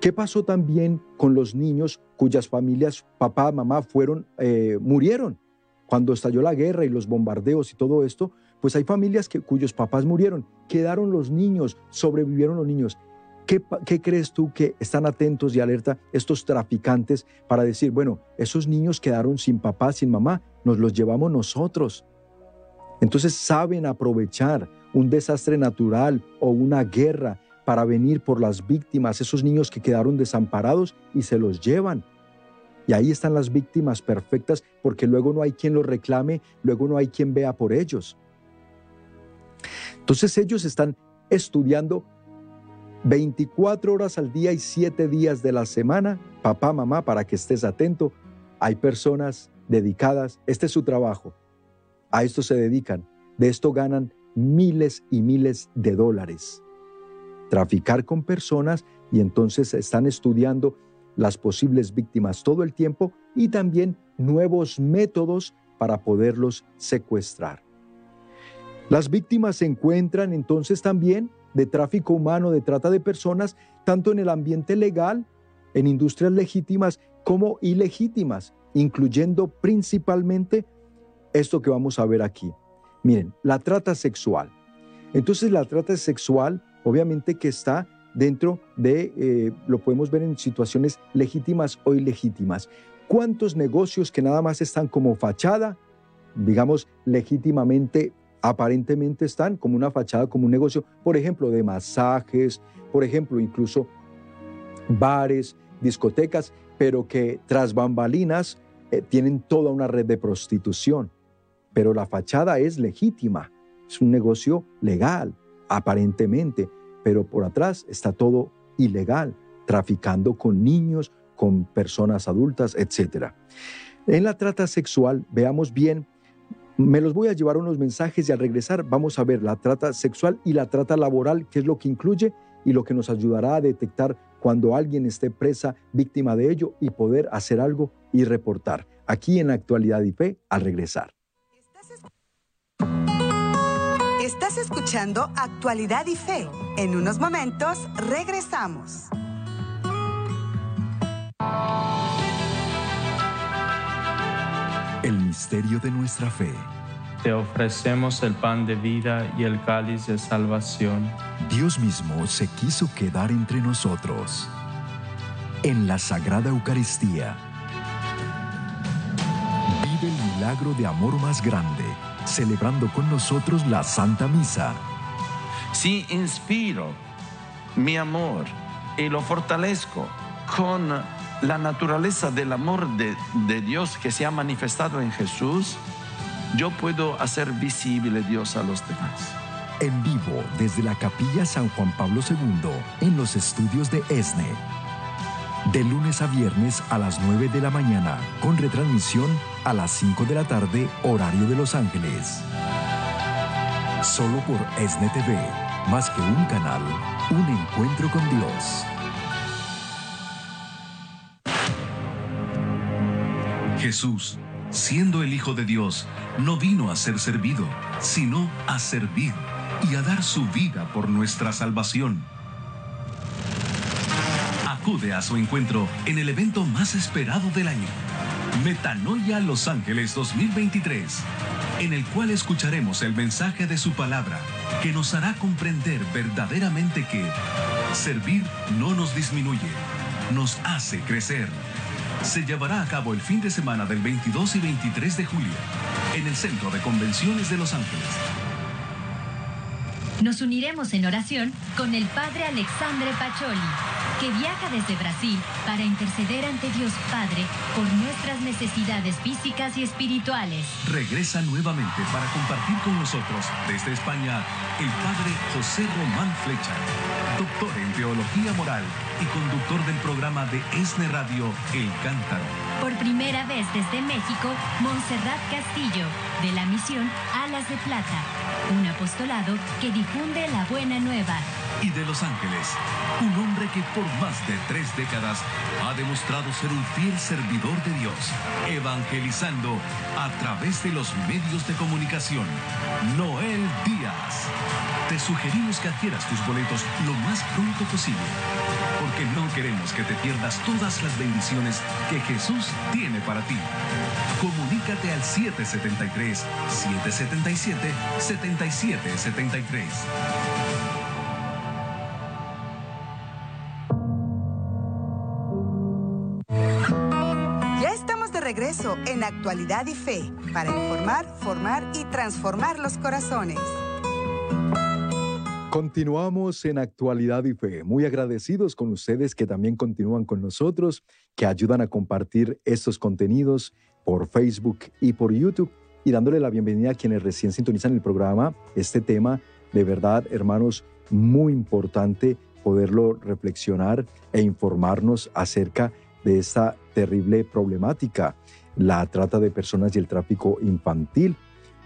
¿Qué pasó también con los niños cuyas familias, papá, mamá, fueron, eh, murieron? Cuando estalló la guerra y los bombardeos y todo esto, pues hay familias que, cuyos papás murieron, quedaron los niños, sobrevivieron los niños. ¿Qué, ¿Qué, crees tú que están atentos y alerta estos traficantes para decir, bueno, esos niños quedaron sin papá, sin mamá, nos los llevamos nosotros? Entonces saben aprovechar un desastre natural o una guerra para venir por las víctimas, esos niños que quedaron desamparados y se los llevan. Y ahí están las víctimas perfectas porque luego no hay quien los reclame, luego no hay quien vea por ellos. Entonces ellos están estudiando 24 horas al día y 7 días de la semana, papá, mamá, para que estés atento. Hay personas dedicadas, este es su trabajo, a esto se dedican, de esto ganan miles y miles de dólares traficar con personas y entonces están estudiando las posibles víctimas todo el tiempo y también nuevos métodos para poderlos secuestrar. Las víctimas se encuentran entonces también de tráfico humano, de trata de personas, tanto en el ambiente legal, en industrias legítimas como ilegítimas, incluyendo principalmente esto que vamos a ver aquí. Miren, la trata sexual. Entonces la trata sexual obviamente que está dentro de, eh, lo podemos ver en situaciones legítimas o ilegítimas. ¿Cuántos negocios que nada más están como fachada, digamos, legítimamente, aparentemente están como una fachada, como un negocio, por ejemplo, de masajes, por ejemplo, incluso bares, discotecas, pero que tras bambalinas eh, tienen toda una red de prostitución. Pero la fachada es legítima, es un negocio legal, aparentemente, pero por atrás está todo ilegal, traficando con niños, con personas adultas, etc. En la trata sexual, veamos bien, me los voy a llevar unos mensajes y al regresar vamos a ver la trata sexual y la trata laboral, qué es lo que incluye y lo que nos ayudará a detectar cuando alguien esté presa, víctima de ello y poder hacer algo y reportar. Aquí en Actualidad Fe, al regresar. Estás escuchando Actualidad y Fe. En unos momentos regresamos. Misterio de nuestra fe. Te ofrecemos el pan de vida y el cáliz de salvación. Dios mismo se quiso quedar entre nosotros. En la Sagrada Eucaristía. Vive el milagro de amor más grande, celebrando con nosotros la Santa Misa. Si inspiro mi amor y lo fortalezco con la naturaleza del amor de, Dios que se ha manifestado en Jesús, yo puedo hacer visible Dios a los demás. En vivo desde la Capilla San Juan Pablo II en los estudios de ESNE. De lunes a viernes a las 9 de la mañana, con retransmisión a las 5 de la tarde, horario de Los Ángeles. Solo por ESNE TV, más que un canal, un encuentro con Dios. Jesús, siendo el Hijo de Dios, no vino a ser servido, sino a servir y a dar su vida por nuestra salvación. Acude a su encuentro en el evento más esperado del año, Metanoia Los Ángeles 2023, en el cual escucharemos el mensaje de su palabra que nos hará comprender verdaderamente que servir no nos disminuye, nos hace crecer se llevará a cabo el fin de semana del 22 y 23 de julio en el Centro de Convenciones de Los Ángeles. Nos uniremos en oración con el Padre Alexandre Pacholi, que viaja desde Brasil para interceder ante Dios Padre por nuestras necesidades físicas y espirituales. Regresa nuevamente para compartir con nosotros desde España el Padre José Román Flecha, doctor en Teología Moral y conductor del programa de ESNE Radio El Cántaro. Por primera vez desde México, Montserrat Castillo, de la misión Alas de Plata, un apostolado que difunde la buena nueva y de Los Ángeles. Un hombre que por más de tres décadas ha demostrado ser un fiel servidor de Dios, evangelizando a través de los medios de comunicación. Noel Díaz. Te sugerimos que adquieras tus boletos lo más pronto posible, porque no queremos que te pierdas todas las bendiciones que Jesús tiene para ti. Comunícate al 773 777 7773. Actualidad y Fe para informar, formar y transformar los corazones. Continuamos en Actualidad y Fe. Muy agradecidos con ustedes que también continúan con nosotros, que ayudan a compartir estos contenidos por Facebook y por YouTube y dándole la bienvenida a quienes recién sintonizan el programa. Este tema, de verdad, hermanos, muy importante poderlo reflexionar e informarnos acerca de esta terrible problemática, la trata de personas y el tráfico infantil.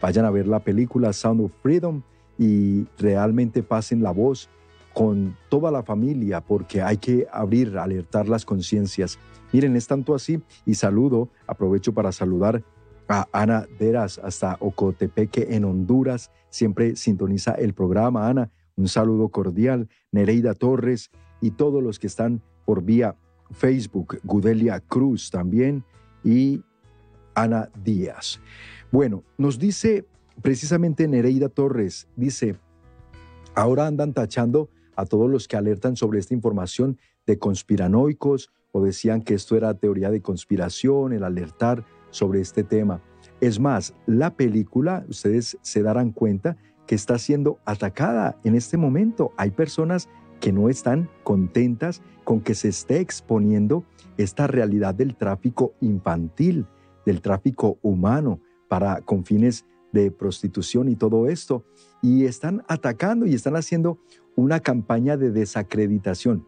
Vayan a ver la película Sound of Freedom y realmente pasen la voz con toda la familia porque hay que abrir, alertar las conciencias. Miren, es tanto así y saludo, aprovecho para saludar a Ana Deras hasta Ocotepeque en Honduras. Siempre sintoniza el programa, Ana. Un saludo cordial. Nereida Torres y todos los que están por vía Facebook, Gudelia Cruz también y Ana Díaz. Bueno, nos dice precisamente Nereida Torres, dice, ahora andan tachando a todos los que alertan sobre esta información de conspiranoicos o decían que esto era teoría de conspiración, el alertar sobre este tema. Es más, la película, ustedes se darán cuenta que está siendo atacada en este momento. Hay personas que no están contentas con que se esté exponiendo esta realidad del tráfico infantil, del tráfico humano para con fines de prostitución y todo esto. Y están atacando y están haciendo una campaña de desacreditación.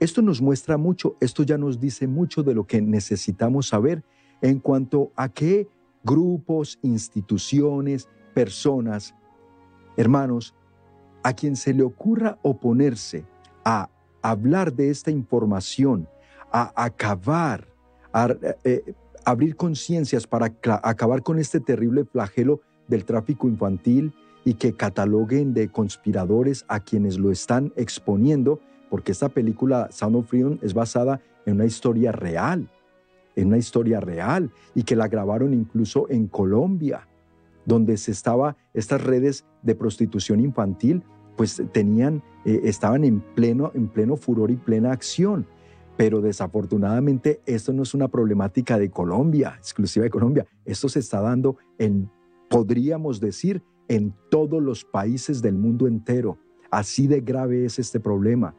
Esto nos muestra mucho, esto ya nos dice mucho de lo que necesitamos saber en cuanto a qué grupos, instituciones, personas, hermanos, a quien se le ocurra oponerse a hablar de esta información, a acabar, a eh, abrir conciencias para acabar con este terrible flagelo del tráfico infantil y que cataloguen de conspiradores a quienes lo están exponiendo, porque esta película Sound of Freedom es basada en una historia real, en una historia real, y que la grabaron incluso en Colombia, donde se estaba estas redes de prostitución infantil, pues tenían, eh, estaban en pleno, en pleno furor y plena acción. Pero desafortunadamente esto no es una problemática de Colombia, exclusiva de Colombia. Esto se está dando en, podríamos decir, en todos los países del mundo entero. Así de grave es este problema.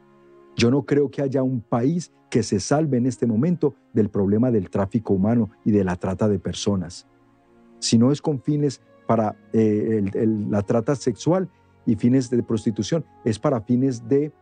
Yo no creo que haya un país que se salve en este momento del problema del tráfico humano y de la trata de personas. Si no es con fines para eh, la trata sexual y fines de prostitución, es para fines de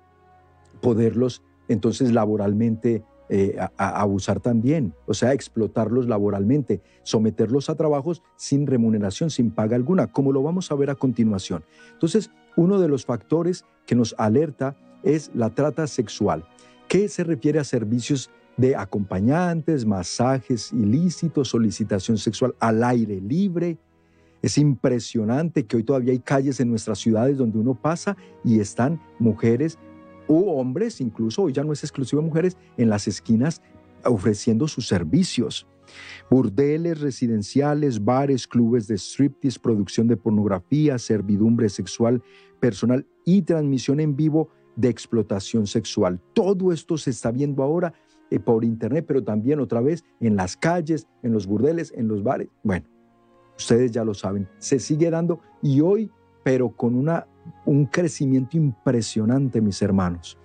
poderlos entonces laboralmente eh, abusar también, o sea, explotarlos laboralmente, someterlos a trabajos sin remuneración, sin paga alguna, como lo vamos a ver a continuación. Entonces, uno de los factores que nos alerta es la trata sexual, que se refiere a servicios de acompañantes, masajes ilícitos, solicitación sexual al aire libre. Es impresionante que hoy todavía hay calles en nuestras ciudades donde uno pasa y están mujeres u hombres, incluso hoy ya no es exclusivo mujeres, en las esquinas ofreciendo sus servicios. Burdeles residenciales, bares, clubes de striptease, producción de pornografía, servidumbre sexual personal y transmisión en vivo de explotación sexual. Todo esto se está viendo ahora eh, por internet, pero también otra vez en las calles, en los burdeles, en los bares. Bueno, ustedes ya lo saben, se sigue dando y hoy, pero con una un crecimiento impresionante, mis hermanos.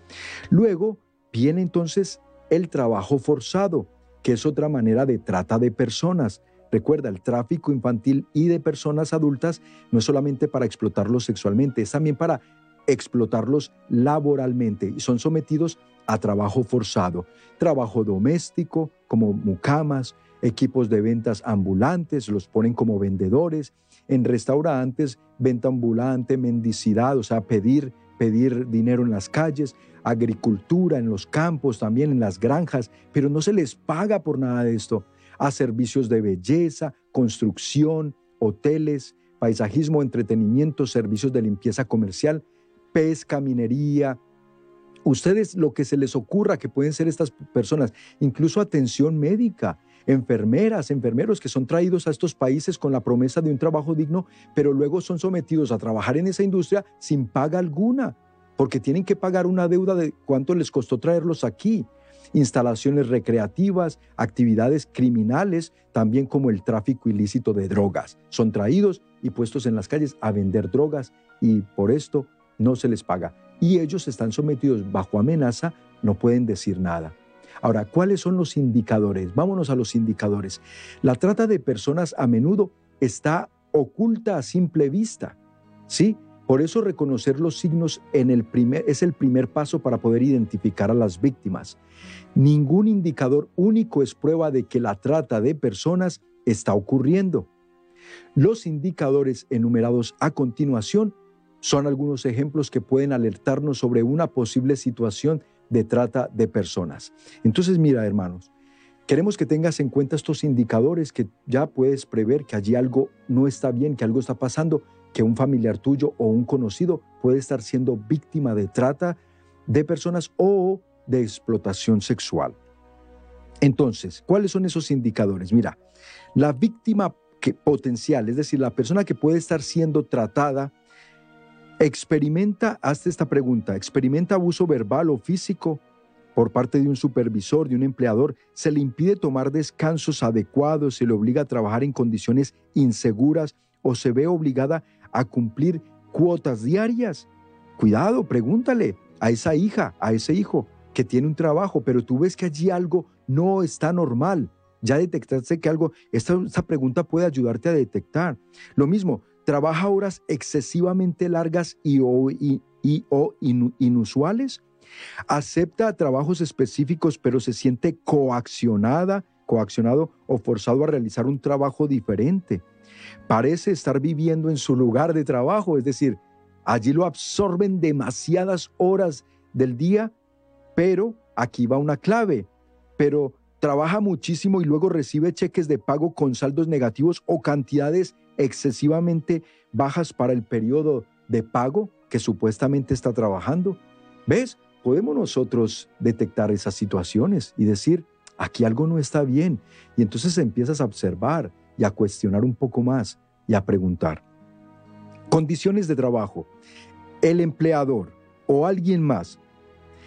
Luego viene entonces el trabajo forzado, que es otra manera de trata de personas. Recuerda, el tráfico infantil y de personas adultas no es solamente para explotarlos sexualmente, es también para explotarlos laboralmente y son sometidos a trabajo forzado, trabajo doméstico como mucamas, equipos de ventas ambulantes, los ponen como vendedores, en restaurantes, venta ambulante, mendicidad, o sea, pedir, pedir dinero en las calles, agricultura, en los campos, también en las granjas, pero no se les paga por nada de esto. A servicios de belleza, construcción, hoteles, paisajismo, entretenimiento, servicios de limpieza comercial, pesca, minería, ustedes lo que se les ocurra que pueden ser estas personas, incluso atención médica, enfermeras, enfermeros que son traídos a estos países con la promesa de un trabajo digno, pero luego son sometidos a trabajar en esa industria sin paga alguna, porque tienen que pagar una deuda de cuánto les costó traerlos aquí. Instalaciones recreativas, actividades criminales, también como el tráfico ilícito de drogas. Son traídos y puestos en las calles a vender drogas y por esto no se les paga. Y ellos están sometidos bajo amenaza, no pueden decir nada. Ahora, ¿cuáles son los indicadores? Vámonos a los indicadores. La trata de personas a menudo está oculta a simple vista. ¿Sí? Por eso reconocer los signos en el primer, es el primer paso para poder identificar a las víctimas. Ningún indicador único es prueba de que la trata de personas está ocurriendo. Los indicadores enumerados a continuación son algunos ejemplos que pueden alertarnos sobre una posible situación de trata de personas. Entonces, mira, hermanos, queremos que tengas en cuenta estos indicadores que ya puedes prever que allí algo no está bien, que algo está pasando, que un familiar tuyo o un conocido puede estar siendo víctima de trata de personas o de explotación sexual. Entonces, ¿cuáles son esos indicadores? Mira, la víctima que, potencial, es decir, la persona que puede estar siendo tratada, experimenta, hazte esta pregunta, experimenta abuso verbal o físico por parte de un supervisor, de un empleador, se le impide tomar descansos adecuados, se le obliga a trabajar en condiciones inseguras o se ve obligada a cumplir cuotas diarias. Cuidado, pregúntale a esa hija, a ese hijo que tiene un trabajo, pero tú ves que allí algo no está normal. Ya detectaste que algo, esta, pregunta puede ayudarte a detectar. Lo mismo, trabaja horas excesivamente largas y o, y o inusuales Acepta trabajos específicos, pero se siente coaccionada, coaccionado o forzado a realizar un trabajo diferente. Parece estar viviendo en su lugar de trabajo, es decir, allí lo absorben demasiadas horas del día, pero aquí va una clave, pero trabaja muchísimo y luego recibe cheques de pago con saldos negativos o cantidades excesivamente bajas para el periodo de pago que supuestamente está trabajando. ¿Ves? podemos nosotros detectar esas situaciones y decir, aquí algo no está bien. Y entonces empiezas a observar y a cuestionar un poco más y a preguntar. Condiciones de trabajo. El empleador o alguien más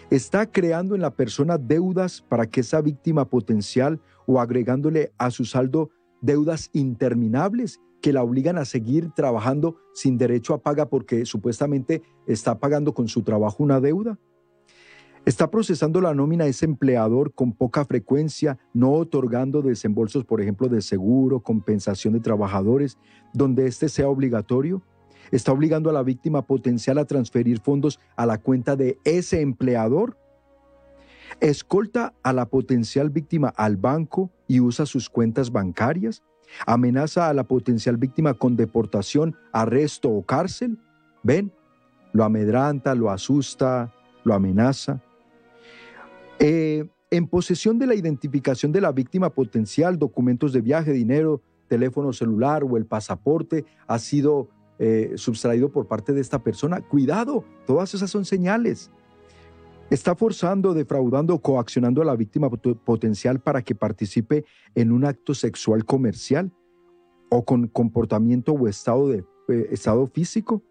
está creando en la persona deudas para que esa víctima potencial o agregándole a su saldo deudas interminables que la obligan a seguir trabajando sin derecho a paga porque supuestamente está pagando con su trabajo una deuda. Está procesando la nómina ese empleador con poca frecuencia, no otorgando desembolsos, por ejemplo, de seguro, compensación de trabajadores, donde este sea obligatorio. Está obligando a la víctima potencial a transferir fondos a la cuenta de ese empleador. Escolta a la potencial víctima al banco y usa sus cuentas bancarias. Amenaza a la potencial víctima con deportación, arresto o cárcel. Ven, lo amedranta, lo asusta, lo amenaza. Eh, en posesión de la identificación de la víctima potencial, documentos de viaje, dinero, teléfono celular o el pasaporte ha sido eh, por parte de esta persona. Cuidado, todas esas son señales. Está forzando, defraudando o coaccionando a la víctima potencial para que participe en un acto sexual comercial o con comportamiento o estado, de, eh, estado físico.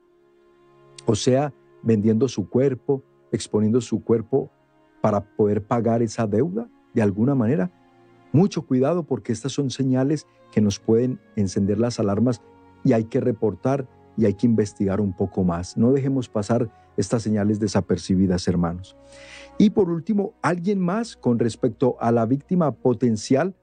O sea, vendiendo su cuerpo, exponiendo su cuerpo para poder pagar esa deuda de alguna manera. Mucho cuidado porque estas son señales que nos pueden encender las alarmas y hay que reportar y hay que investigar un poco más. No dejemos pasar estas señales desapercibidas, hermanos. Y por último, alguien más con respecto a la víctima potencial,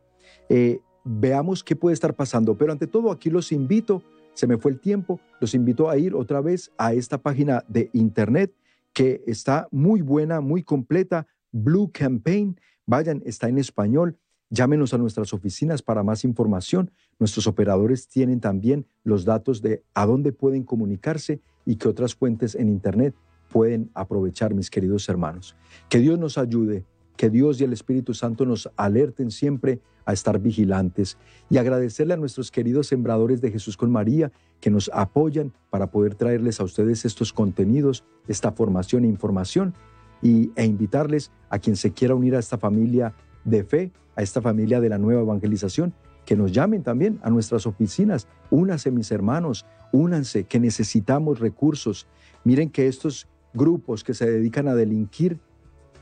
eh, veamos qué puede estar pasando. Pero ante todo, aquí los invito, se me fue el tiempo, los invito a ir otra vez a esta página de internet que está muy buena, muy completa, Blue Campaign. Vayan, está en español. Llámenos a nuestras oficinas para más información. Nuestros operadores tienen también los datos de a dónde pueden comunicarse y qué otras fuentes en Internet pueden aprovechar, mis queridos hermanos. Que Dios nos ayude, que Dios y el Espíritu Santo nos alerten siempre a estar vigilantes y agradecerle a nuestros queridos sembradores de Jesús con María que nos apoyan para poder traerles a ustedes estos contenidos, esta formación e información y, e invitarles a quien se quiera unir a esta familia de fe, a esta familia de la nueva evangelización, que nos llamen también a nuestras oficinas. Únanse mis hermanos, únanse, que necesitamos recursos. Miren que estos grupos que se dedican a delinquir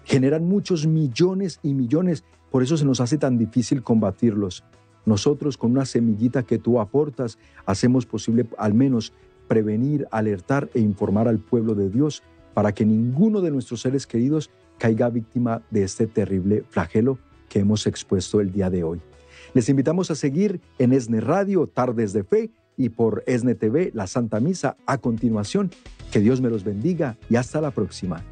generan muchos millones y millones, por eso se nos hace tan difícil combatirlos. Nosotros con una semillita que tú aportas hacemos posible al menos prevenir, alertar e informar al pueblo de Dios para que ninguno de nuestros seres queridos caiga víctima de este terrible flagelo que hemos expuesto el día de hoy. Les invitamos a seguir en ESNE Radio, Tardes de Fe, y por ESNE TV, la Santa Misa, a continuación. Que Dios me los bendiga y hasta la próxima.